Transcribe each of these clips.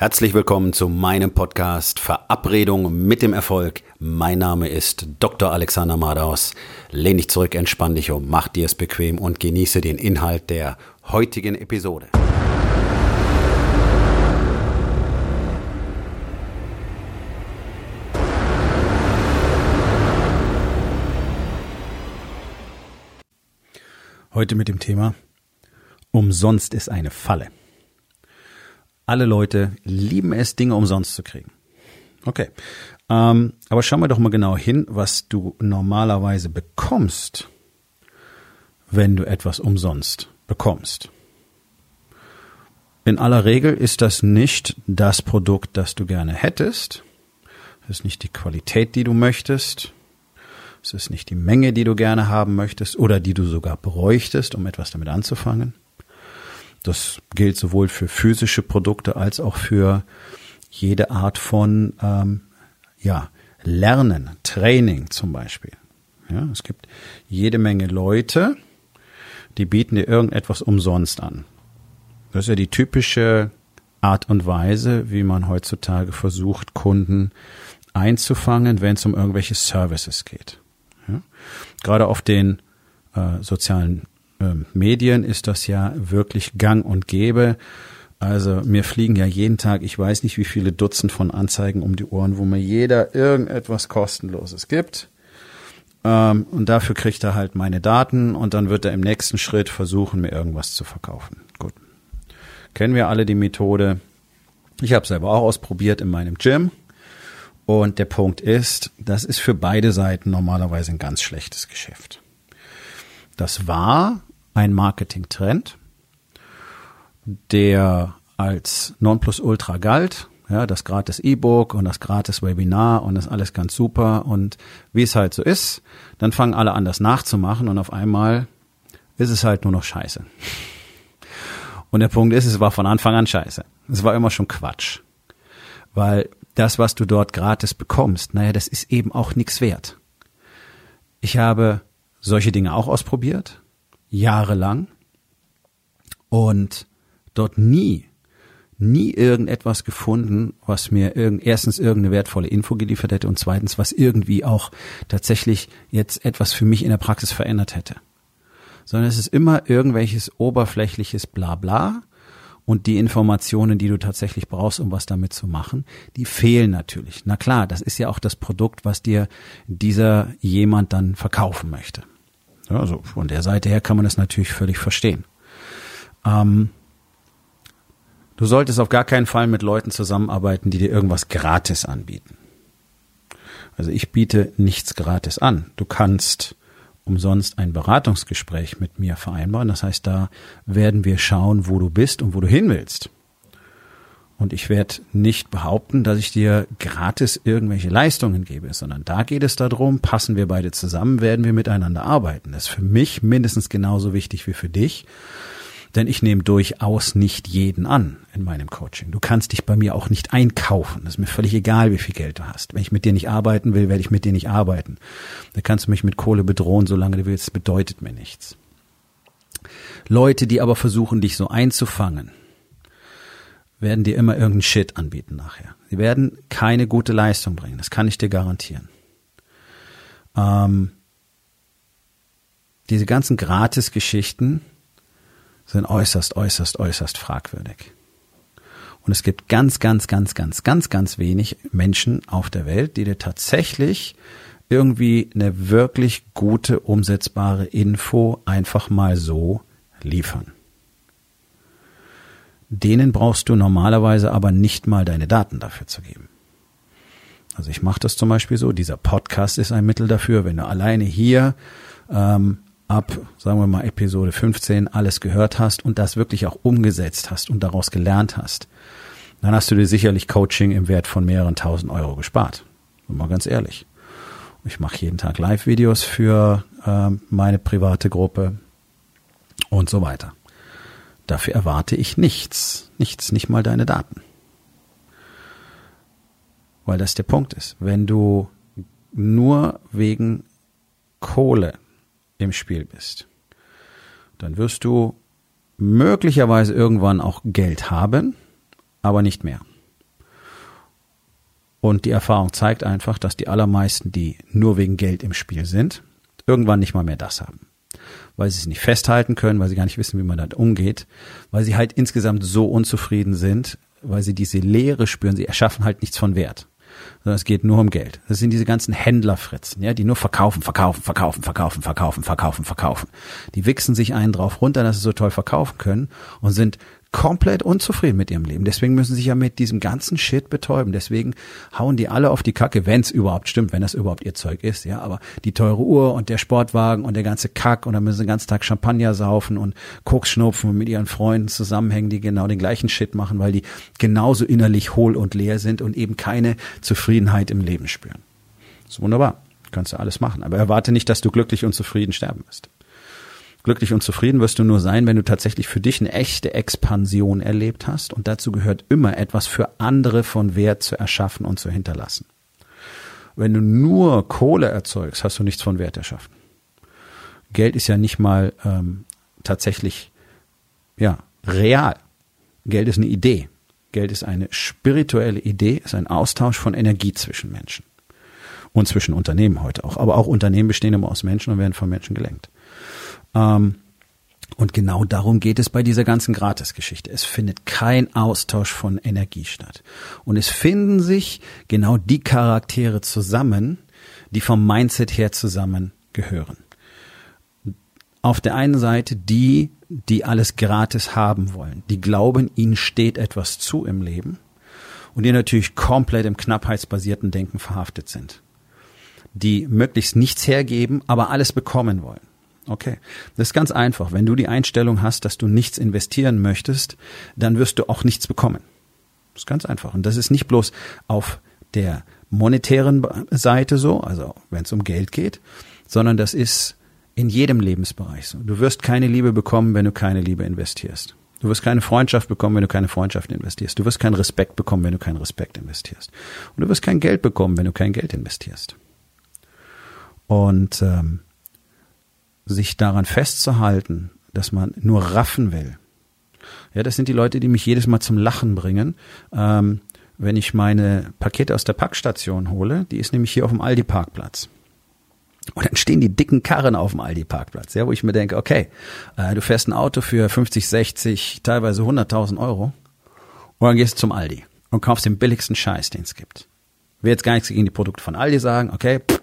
Herzlich willkommen zu meinem Podcast Verabredung mit dem Erfolg. Mein Name ist Dr. Alexander Madaus. Lehn dich zurück, entspann dich um, mach dir es bequem und genieße den Inhalt der heutigen Episode. Heute mit dem Thema Umsonst ist eine Falle. Alle Leute lieben es, Dinge umsonst zu kriegen. Okay. Ähm, aber schauen wir doch mal genau hin, was du normalerweise bekommst, wenn du etwas umsonst bekommst. In aller Regel ist das nicht das Produkt, das du gerne hättest. Es ist nicht die Qualität, die du möchtest. Es ist nicht die Menge, die du gerne haben möchtest oder die du sogar bräuchtest, um etwas damit anzufangen. Das gilt sowohl für physische Produkte als auch für jede Art von ähm, ja, Lernen, Training zum Beispiel. Ja, es gibt jede Menge Leute, die bieten dir irgendetwas umsonst an. Das ist ja die typische Art und Weise, wie man heutzutage versucht, Kunden einzufangen, wenn es um irgendwelche Services geht. Ja? Gerade auf den äh, sozialen Medien ist das ja wirklich gang und gäbe. Also mir fliegen ja jeden Tag, ich weiß nicht wie viele Dutzend von Anzeigen um die Ohren, wo mir jeder irgendetwas kostenloses gibt. Ähm, und dafür kriegt er halt meine Daten und dann wird er im nächsten Schritt versuchen, mir irgendwas zu verkaufen. Gut. Kennen wir alle die Methode. Ich habe selber auch ausprobiert in meinem Gym. Und der Punkt ist, das ist für beide Seiten normalerweise ein ganz schlechtes Geschäft. Das war ein Marketing-Trend, der als Nonplusultra galt. Ja, das gratis E-Book und das gratis Webinar und das alles ganz super. Und wie es halt so ist, dann fangen alle an, das nachzumachen und auf einmal ist es halt nur noch scheiße. Und der Punkt ist, es war von Anfang an scheiße. Es war immer schon Quatsch. Weil das, was du dort gratis bekommst, naja, das ist eben auch nichts wert. Ich habe solche Dinge auch ausprobiert jahrelang und dort nie, nie irgendetwas gefunden, was mir irgend, erstens irgendeine wertvolle Info geliefert hätte und zweitens, was irgendwie auch tatsächlich jetzt etwas für mich in der Praxis verändert hätte. Sondern es ist immer irgendwelches oberflächliches Blabla und die Informationen, die du tatsächlich brauchst, um was damit zu machen, die fehlen natürlich. Na klar, das ist ja auch das Produkt, was dir dieser jemand dann verkaufen möchte. Ja, also von der Seite her kann man das natürlich völlig verstehen. Ähm, du solltest auf gar keinen Fall mit Leuten zusammenarbeiten, die dir irgendwas gratis anbieten. Also ich biete nichts gratis an. Du kannst umsonst ein Beratungsgespräch mit mir vereinbaren. Das heißt, da werden wir schauen, wo du bist und wo du hin willst. Und ich werde nicht behaupten, dass ich dir gratis irgendwelche Leistungen gebe, sondern da geht es darum, passen wir beide zusammen, werden wir miteinander arbeiten. Das ist für mich mindestens genauso wichtig wie für dich, denn ich nehme durchaus nicht jeden an in meinem Coaching. Du kannst dich bei mir auch nicht einkaufen. Das ist mir völlig egal, wie viel Geld du hast. Wenn ich mit dir nicht arbeiten will, werde ich mit dir nicht arbeiten. Da kannst du mich mit Kohle bedrohen, solange du willst, bedeutet mir nichts. Leute, die aber versuchen, dich so einzufangen, werden dir immer irgendeinen Shit anbieten nachher. Sie werden keine gute Leistung bringen, das kann ich dir garantieren. Ähm, diese ganzen Gratis-Geschichten sind äußerst, äußerst, äußerst fragwürdig. Und es gibt ganz, ganz, ganz, ganz, ganz, ganz wenig Menschen auf der Welt, die dir tatsächlich irgendwie eine wirklich gute, umsetzbare Info einfach mal so liefern. Denen brauchst du normalerweise aber nicht mal deine Daten dafür zu geben. Also ich mache das zum Beispiel so, dieser Podcast ist ein Mittel dafür, wenn du alleine hier ähm, ab, sagen wir mal, Episode 15 alles gehört hast und das wirklich auch umgesetzt hast und daraus gelernt hast, dann hast du dir sicherlich Coaching im Wert von mehreren tausend Euro gespart. Mal ganz ehrlich. Ich mache jeden Tag Live-Videos für äh, meine private Gruppe und so weiter. Dafür erwarte ich nichts, nichts, nicht mal deine Daten. Weil das der Punkt ist. Wenn du nur wegen Kohle im Spiel bist, dann wirst du möglicherweise irgendwann auch Geld haben, aber nicht mehr. Und die Erfahrung zeigt einfach, dass die allermeisten, die nur wegen Geld im Spiel sind, irgendwann nicht mal mehr das haben. Weil sie es nicht festhalten können, weil sie gar nicht wissen, wie man damit umgeht, weil sie halt insgesamt so unzufrieden sind, weil sie diese Leere spüren, sie erschaffen halt nichts von Wert sondern es geht nur um Geld. Das sind diese ganzen Händlerfritzen, ja, die nur verkaufen, verkaufen, verkaufen, verkaufen, verkaufen, verkaufen, verkaufen. Die wichsen sich einen drauf runter, dass sie so toll verkaufen können und sind komplett unzufrieden mit ihrem Leben. Deswegen müssen sie sich ja mit diesem ganzen Shit betäuben. Deswegen hauen die alle auf die Kacke, wenn es überhaupt stimmt, wenn das überhaupt ihr Zeug ist. Ja, aber die teure Uhr und der Sportwagen und der ganze Kack und dann müssen sie den ganzen Tag Champagner saufen und Koks schnupfen und mit ihren Freunden zusammenhängen, die genau den gleichen Shit machen, weil die genauso innerlich hohl und leer sind und eben keine Zufriedenheit im Leben spüren. Das ist wunderbar. Kannst du alles machen. Aber erwarte nicht, dass du glücklich und zufrieden sterben wirst. Glücklich und zufrieden wirst du nur sein, wenn du tatsächlich für dich eine echte Expansion erlebt hast. Und dazu gehört immer etwas für andere von Wert zu erschaffen und zu hinterlassen. Wenn du nur Kohle erzeugst, hast du nichts von Wert erschaffen. Geld ist ja nicht mal ähm, tatsächlich ja real. Geld ist eine Idee. Geld ist eine spirituelle Idee, ist ein Austausch von Energie zwischen Menschen und zwischen Unternehmen heute auch. Aber auch Unternehmen bestehen immer aus Menschen und werden von Menschen gelenkt. Ähm, und genau darum geht es bei dieser ganzen Gratis-Geschichte. Es findet kein Austausch von Energie statt. Und es finden sich genau die Charaktere zusammen, die vom Mindset her zusammengehören. Auf der einen Seite die, die alles gratis haben wollen, die glauben, ihnen steht etwas zu im Leben und die natürlich komplett im knappheitsbasierten Denken verhaftet sind. Die möglichst nichts hergeben, aber alles bekommen wollen. Okay, das ist ganz einfach. Wenn du die Einstellung hast, dass du nichts investieren möchtest, dann wirst du auch nichts bekommen. Das ist ganz einfach. Und das ist nicht bloß auf der monetären Seite so, also wenn es um Geld geht, sondern das ist in jedem Lebensbereich so. Du wirst keine Liebe bekommen, wenn du keine Liebe investierst. Du wirst keine Freundschaft bekommen, wenn du keine Freundschaft investierst. Du wirst keinen Respekt bekommen, wenn du keinen Respekt investierst. Und du wirst kein Geld bekommen, wenn du kein Geld investierst. Und ähm, sich daran festzuhalten, dass man nur raffen will. Ja, das sind die Leute, die mich jedes Mal zum Lachen bringen. Ähm, wenn ich meine Pakete aus der Packstation hole, die ist nämlich hier auf dem Aldi-Parkplatz. Und dann stehen die dicken Karren auf dem Aldi-Parkplatz, ja, wo ich mir denke, okay, äh, du fährst ein Auto für 50, 60, teilweise 100.000 Euro und dann gehst du zum Aldi und kaufst den billigsten Scheiß, den es gibt. Ich will jetzt gar nichts gegen die Produkte von Aldi sagen, okay. Pff,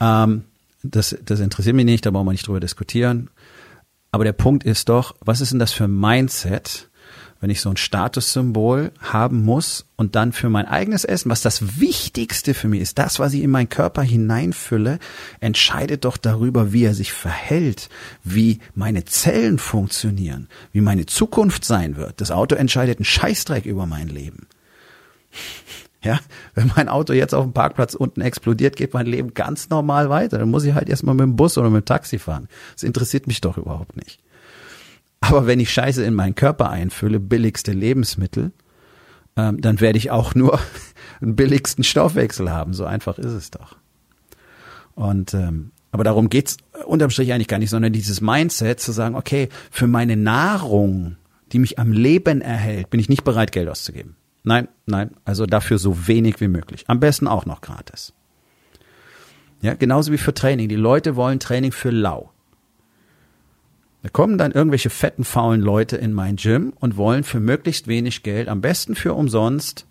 ähm, das, das interessiert mich nicht, da brauchen wir nicht drüber diskutieren. Aber der Punkt ist doch, was ist denn das für ein Mindset, wenn ich so ein Statussymbol haben muss und dann für mein eigenes Essen, was das Wichtigste für mich ist, das, was ich in meinen Körper hineinfülle, entscheidet doch darüber, wie er sich verhält, wie meine Zellen funktionieren, wie meine Zukunft sein wird. Das Auto entscheidet einen Scheißdreck über mein Leben. Ja, wenn mein Auto jetzt auf dem Parkplatz unten explodiert, geht mein Leben ganz normal weiter. Dann muss ich halt erstmal mit dem Bus oder mit dem Taxi fahren. Das interessiert mich doch überhaupt nicht. Aber wenn ich Scheiße in meinen Körper einfülle, billigste Lebensmittel, ähm, dann werde ich auch nur einen billigsten Stoffwechsel haben. So einfach ist es doch. Und ähm, aber darum geht's unterm Strich eigentlich gar nicht, sondern dieses Mindset zu sagen, okay, für meine Nahrung, die mich am Leben erhält, bin ich nicht bereit, Geld auszugeben. Nein, nein, also dafür so wenig wie möglich. Am besten auch noch gratis. Ja, genauso wie für Training. Die Leute wollen Training für lau. Da kommen dann irgendwelche fetten, faulen Leute in mein Gym und wollen für möglichst wenig Geld, am besten für umsonst,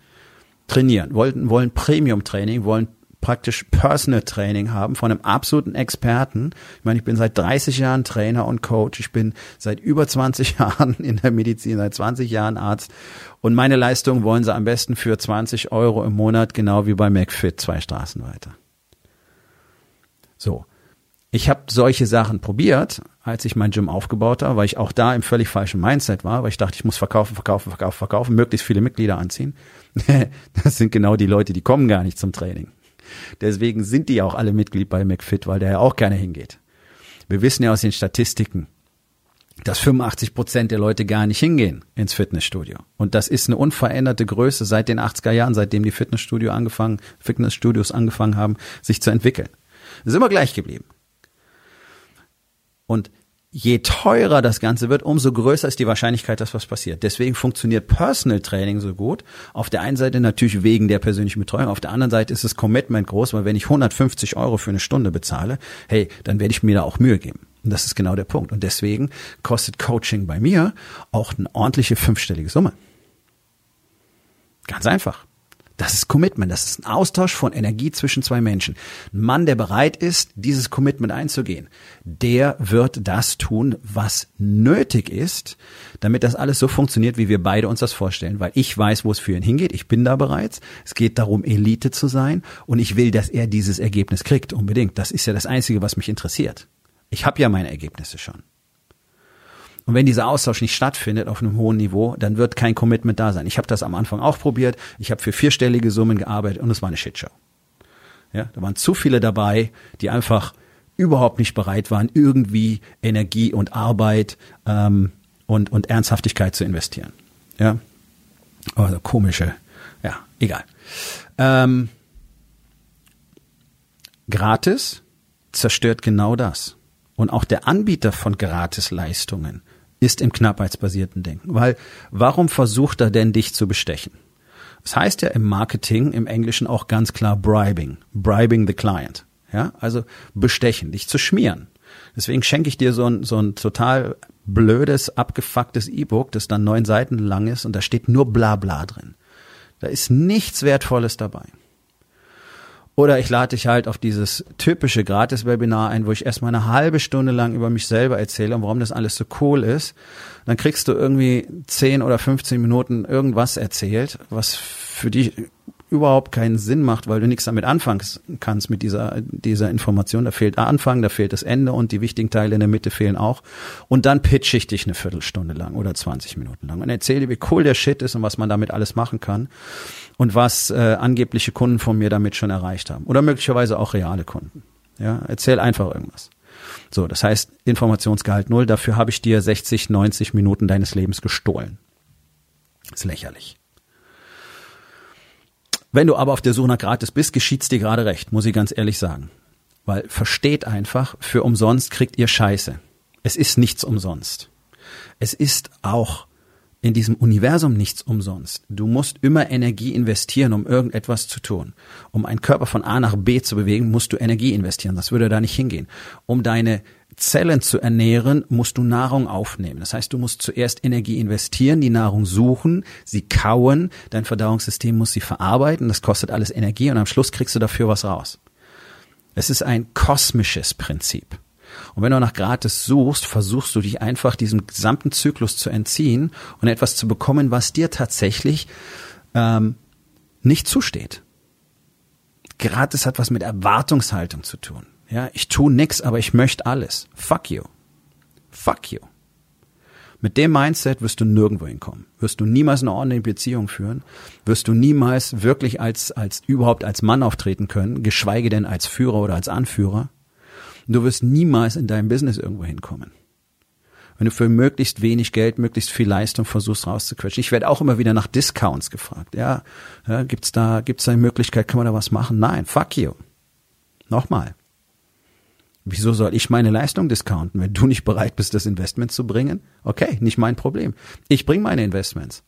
trainieren, wollen, wollen Premium-Training, wollen praktisch Personal Training haben von einem absoluten Experten. Ich meine, ich bin seit 30 Jahren Trainer und Coach. Ich bin seit über 20 Jahren in der Medizin, seit 20 Jahren Arzt. Und meine Leistung wollen sie am besten für 20 Euro im Monat, genau wie bei McFit, zwei Straßen weiter. So. Ich habe solche Sachen probiert, als ich mein Gym aufgebaut habe, weil ich auch da im völlig falschen Mindset war, weil ich dachte, ich muss verkaufen, verkaufen, verkaufen, verkaufen, möglichst viele Mitglieder anziehen. das sind genau die Leute, die kommen gar nicht zum Training. Deswegen sind die auch alle Mitglied bei McFit, weil der ja auch gerne hingeht. Wir wissen ja aus den Statistiken, dass 85 Prozent der Leute gar nicht hingehen ins Fitnessstudio. Und das ist eine unveränderte Größe seit den 80er Jahren, seitdem die Fitnessstudio angefangen, Fitnessstudios angefangen haben, sich zu entwickeln. Das ist immer gleich geblieben. Und je teurer das Ganze wird, umso größer ist die Wahrscheinlichkeit, dass was passiert. Deswegen funktioniert Personal Training so gut. Auf der einen Seite natürlich wegen der persönlichen Betreuung, auf der anderen Seite ist das Commitment groß, weil wenn ich 150 Euro für eine Stunde bezahle, hey, dann werde ich mir da auch Mühe geben. Und das ist genau der Punkt. Und deswegen kostet Coaching bei mir auch eine ordentliche fünfstellige Summe. Ganz einfach. Das ist Commitment. Das ist ein Austausch von Energie zwischen zwei Menschen. Ein Mann, der bereit ist, dieses Commitment einzugehen, der wird das tun, was nötig ist, damit das alles so funktioniert, wie wir beide uns das vorstellen. Weil ich weiß, wo es für ihn hingeht. Ich bin da bereits. Es geht darum, Elite zu sein. Und ich will, dass er dieses Ergebnis kriegt. Unbedingt. Das ist ja das Einzige, was mich interessiert. Ich habe ja meine Ergebnisse schon. Und wenn dieser Austausch nicht stattfindet auf einem hohen Niveau, dann wird kein Commitment da sein. Ich habe das am Anfang auch probiert. Ich habe für vierstellige Summen gearbeitet und es war eine Shitshow. Ja, da waren zu viele dabei, die einfach überhaupt nicht bereit waren, irgendwie Energie und Arbeit ähm, und, und Ernsthaftigkeit zu investieren. Ja, also komische, ja, egal. Ähm, gratis zerstört genau das. Und auch der Anbieter von Gratisleistungen ist im knappheitsbasierten Denken. Weil warum versucht er denn dich zu bestechen? Das heißt ja im Marketing, im Englischen auch ganz klar bribing, bribing the client. Ja, also bestechen, dich zu schmieren. Deswegen schenke ich dir so ein, so ein total blödes, abgefucktes E-Book, das dann neun Seiten lang ist und da steht nur Blabla drin. Da ist nichts Wertvolles dabei. Oder ich lade dich halt auf dieses typische Gratis-Webinar ein, wo ich erstmal eine halbe Stunde lang über mich selber erzähle und warum das alles so cool ist. Dann kriegst du irgendwie 10 oder 15 Minuten irgendwas erzählt, was für dich überhaupt keinen Sinn macht, weil du nichts damit anfangen kannst mit dieser, dieser Information. Da fehlt Anfang, da fehlt das Ende und die wichtigen Teile in der Mitte fehlen auch. Und dann pitch ich dich eine Viertelstunde lang oder 20 Minuten lang und erzähle wie cool der Shit ist und was man damit alles machen kann und was äh, angebliche Kunden von mir damit schon erreicht haben. Oder möglicherweise auch reale Kunden. Ja, erzähl einfach irgendwas. So, das heißt, Informationsgehalt null, dafür habe ich dir 60, 90 Minuten deines Lebens gestohlen. ist lächerlich. Wenn du aber auf der Suche nach gratis bist, geschieht's dir gerade recht, muss ich ganz ehrlich sagen. Weil versteht einfach, für umsonst kriegt ihr Scheiße. Es ist nichts umsonst. Es ist auch in diesem Universum nichts umsonst. Du musst immer Energie investieren, um irgendetwas zu tun. Um einen Körper von A nach B zu bewegen, musst du Energie investieren. Das würde da nicht hingehen. Um deine Zellen zu ernähren, musst du Nahrung aufnehmen. Das heißt, du musst zuerst Energie investieren, die Nahrung suchen, sie kauen, dein Verdauungssystem muss sie verarbeiten, das kostet alles Energie und am Schluss kriegst du dafür was raus. Es ist ein kosmisches Prinzip. Und wenn du nach gratis suchst, versuchst du dich einfach diesem gesamten Zyklus zu entziehen und etwas zu bekommen, was dir tatsächlich ähm, nicht zusteht. Gratis hat was mit Erwartungshaltung zu tun. Ja, ich tu nix, aber ich möchte alles. Fuck you. Fuck you. Mit dem Mindset wirst du nirgendwo hinkommen. Wirst du niemals eine ordentliche Beziehung führen. Wirst du niemals wirklich als, als, überhaupt als Mann auftreten können, geschweige denn als Führer oder als Anführer. Du wirst niemals in deinem Business irgendwo hinkommen. Wenn du für möglichst wenig Geld, möglichst viel Leistung versuchst rauszuquetschen. Ich werde auch immer wieder nach Discounts gefragt. Ja, ja gibt's da, gibt's da eine Möglichkeit, kann man da was machen? Nein, fuck you. Nochmal. Wieso soll ich meine Leistung discounten, wenn du nicht bereit bist, das Investment zu bringen? Okay, nicht mein Problem. Ich bringe meine Investments.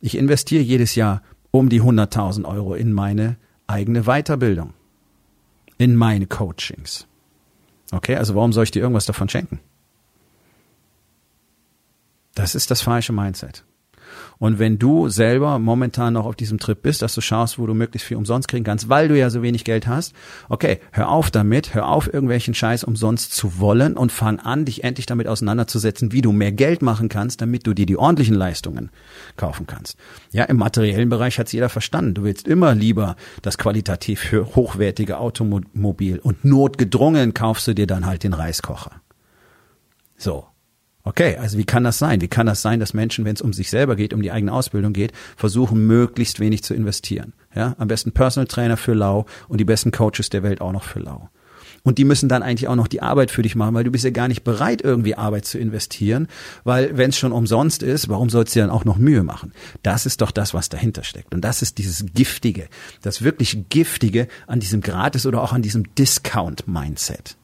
Ich investiere jedes Jahr um die 100.000 Euro in meine eigene Weiterbildung, in meine Coachings. Okay, also warum soll ich dir irgendwas davon schenken? Das ist das falsche Mindset. Und wenn du selber momentan noch auf diesem Trip bist, dass du schaust, wo du möglichst viel umsonst kriegen kannst, weil du ja so wenig Geld hast, okay, hör auf damit, hör auf, irgendwelchen Scheiß umsonst zu wollen und fang an, dich endlich damit auseinanderzusetzen, wie du mehr Geld machen kannst, damit du dir die ordentlichen Leistungen kaufen kannst. Ja, im materiellen Bereich hat's jeder verstanden. Du willst immer lieber das qualitativ hochwertige Automobil und notgedrungen kaufst du dir dann halt den Reiskocher. So. Okay, also wie kann das sein? Wie kann das sein, dass Menschen, wenn es um sich selber geht, um die eigene Ausbildung geht, versuchen, möglichst wenig zu investieren? Ja, am besten Personal Trainer für lau und die besten Coaches der Welt auch noch für lau. Und die müssen dann eigentlich auch noch die Arbeit für dich machen, weil du bist ja gar nicht bereit, irgendwie Arbeit zu investieren, weil wenn es schon umsonst ist, warum sollst du dann auch noch Mühe machen? Das ist doch das, was dahinter steckt. Und das ist dieses Giftige, das wirklich Giftige an diesem Gratis oder auch an diesem Discount-Mindset.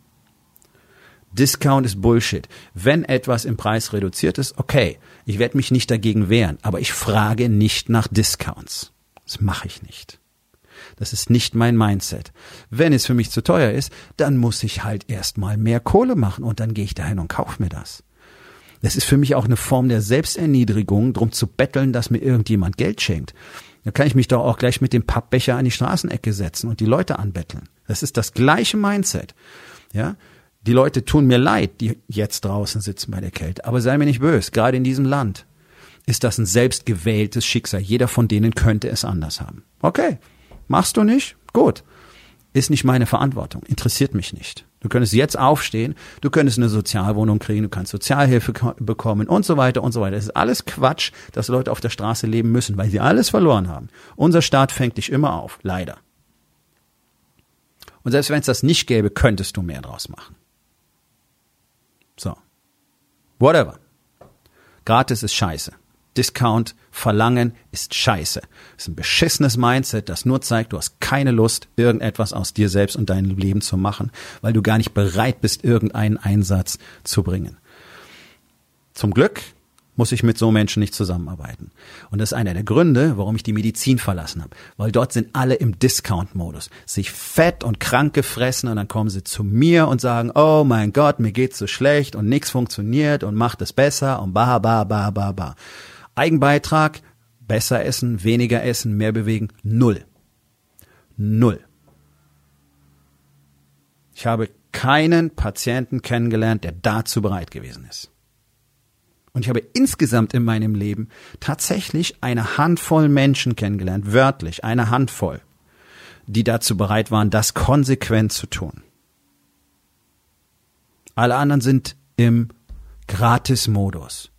Discount ist Bullshit. Wenn etwas im Preis reduziert ist, okay, ich werde mich nicht dagegen wehren, aber ich frage nicht nach Discounts. Das mache ich nicht. Das ist nicht mein Mindset. Wenn es für mich zu teuer ist, dann muss ich halt erstmal mehr Kohle machen und dann gehe ich dahin und kaufe mir das. Das ist für mich auch eine Form der Selbsterniedrigung, drum zu betteln, dass mir irgendjemand Geld schenkt. Da kann ich mich doch auch gleich mit dem Pappbecher an die Straßenecke setzen und die Leute anbetteln. Das ist das gleiche Mindset. Ja? Die Leute tun mir leid, die jetzt draußen sitzen bei der Kälte. Aber sei mir nicht böse, gerade in diesem Land ist das ein selbstgewähltes Schicksal. Jeder von denen könnte es anders haben. Okay, machst du nicht? Gut. Ist nicht meine Verantwortung, interessiert mich nicht. Du könntest jetzt aufstehen, du könntest eine Sozialwohnung kriegen, du kannst Sozialhilfe bekommen und so weiter und so weiter. Es ist alles Quatsch, dass Leute auf der Straße leben müssen, weil sie alles verloren haben. Unser Staat fängt dich immer auf, leider. Und selbst wenn es das nicht gäbe, könntest du mehr draus machen. So. Whatever. Gratis ist scheiße. Discount verlangen ist scheiße. Ist ein beschissenes Mindset, das nur zeigt, du hast keine Lust, irgendetwas aus dir selbst und deinem Leben zu machen, weil du gar nicht bereit bist, irgendeinen Einsatz zu bringen. Zum Glück muss ich mit so Menschen nicht zusammenarbeiten. Und das ist einer der Gründe, warum ich die Medizin verlassen habe. Weil dort sind alle im Discount-Modus. Sich fett und krank gefressen und dann kommen sie zu mir und sagen, oh mein Gott, mir geht's so schlecht und nichts funktioniert und macht es besser und ba, ba, ba, ba, ba. Eigenbeitrag, besser essen, weniger essen, mehr bewegen, null. Null. Ich habe keinen Patienten kennengelernt, der dazu bereit gewesen ist. Und ich habe insgesamt in meinem Leben tatsächlich eine Handvoll Menschen kennengelernt, wörtlich eine Handvoll, die dazu bereit waren, das konsequent zu tun. Alle anderen sind im Gratis-Modus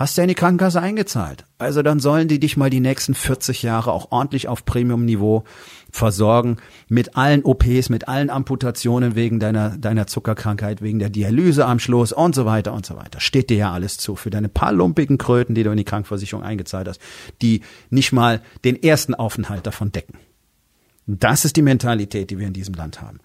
hast ja in die Krankenkasse eingezahlt. Also dann sollen die dich mal die nächsten 40 Jahre auch ordentlich auf Premium-Niveau versorgen mit allen OPs, mit allen Amputationen wegen deiner, deiner Zuckerkrankheit, wegen der Dialyse am Schluss und so weiter und so weiter. Steht dir ja alles zu für deine paar lumpigen Kröten, die du in die Krankenversicherung eingezahlt hast, die nicht mal den ersten Aufenthalt davon decken. Das ist die Mentalität, die wir in diesem Land haben.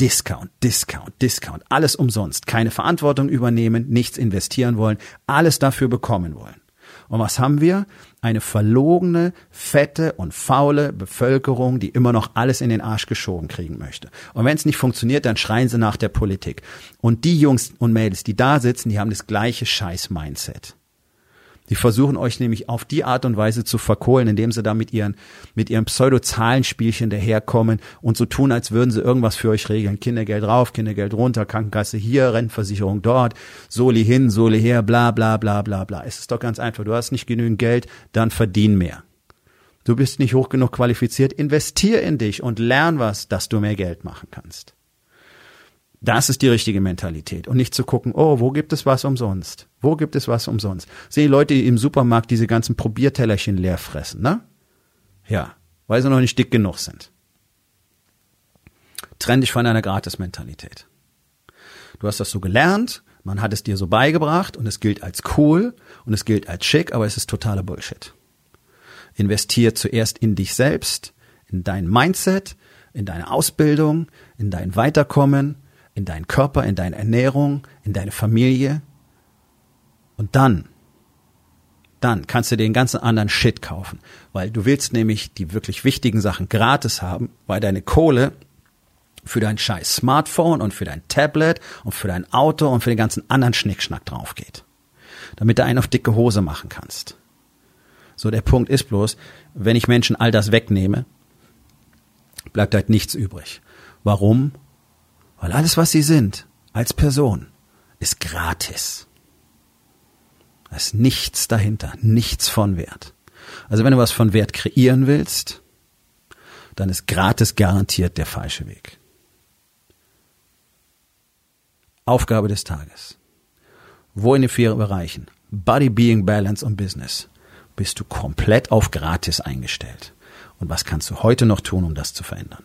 Discount, Discount, Discount, alles umsonst, keine Verantwortung übernehmen, nichts investieren wollen, alles dafür bekommen wollen. Und was haben wir? Eine verlogene, fette und faule Bevölkerung, die immer noch alles in den Arsch geschoben kriegen möchte. Und wenn es nicht funktioniert, dann schreien sie nach der Politik. Und die Jungs und Mädels, die da sitzen, die haben das gleiche Scheiß-Mindset. Die versuchen euch nämlich auf die Art und Weise zu verkohlen, indem sie da mit ihren, mit ihren Pseudo-Zahlenspielchen daherkommen und so tun, als würden sie irgendwas für euch regeln. Kindergeld rauf, Kindergeld runter, Krankenkasse hier, Rentenversicherung dort, Soli hin, Soli her, bla, bla, bla, bla, bla. Es ist doch ganz einfach. Du hast nicht genügend Geld, dann verdien mehr. Du bist nicht hoch genug qualifiziert, investier in dich und lern was, dass du mehr Geld machen kannst. Das ist die richtige Mentalität und nicht zu gucken, oh, wo gibt es was umsonst? Wo gibt es was umsonst? Sehen die Leute im Supermarkt diese ganzen Probiertellerchen leer fressen, ne? Ja, weil sie noch nicht dick genug sind. Trenn dich von einer Gratis-Mentalität. Du hast das so gelernt, man hat es dir so beigebracht und es gilt als cool und es gilt als schick, aber es ist totaler Bullshit. Investier zuerst in dich selbst, in dein Mindset, in deine Ausbildung, in dein Weiterkommen, in deinen Körper, in deine Ernährung, in deine Familie. Und dann, dann kannst du den ganzen anderen Shit kaufen, weil du willst nämlich die wirklich wichtigen Sachen gratis haben, weil deine Kohle für dein scheiß Smartphone und für dein Tablet und für dein Auto und für den ganzen anderen Schnickschnack drauf geht. Damit du einen auf dicke Hose machen kannst. So, der Punkt ist bloß, wenn ich Menschen all das wegnehme, bleibt halt nichts übrig. Warum? Weil alles, was sie sind, als Person, ist gratis. Da ist nichts dahinter, nichts von Wert. Also wenn du was von Wert kreieren willst, dann ist gratis garantiert der falsche Weg. Aufgabe des Tages. Wo in den vier Bereichen Body, Being, Balance und Business bist du komplett auf gratis eingestellt? Und was kannst du heute noch tun, um das zu verändern?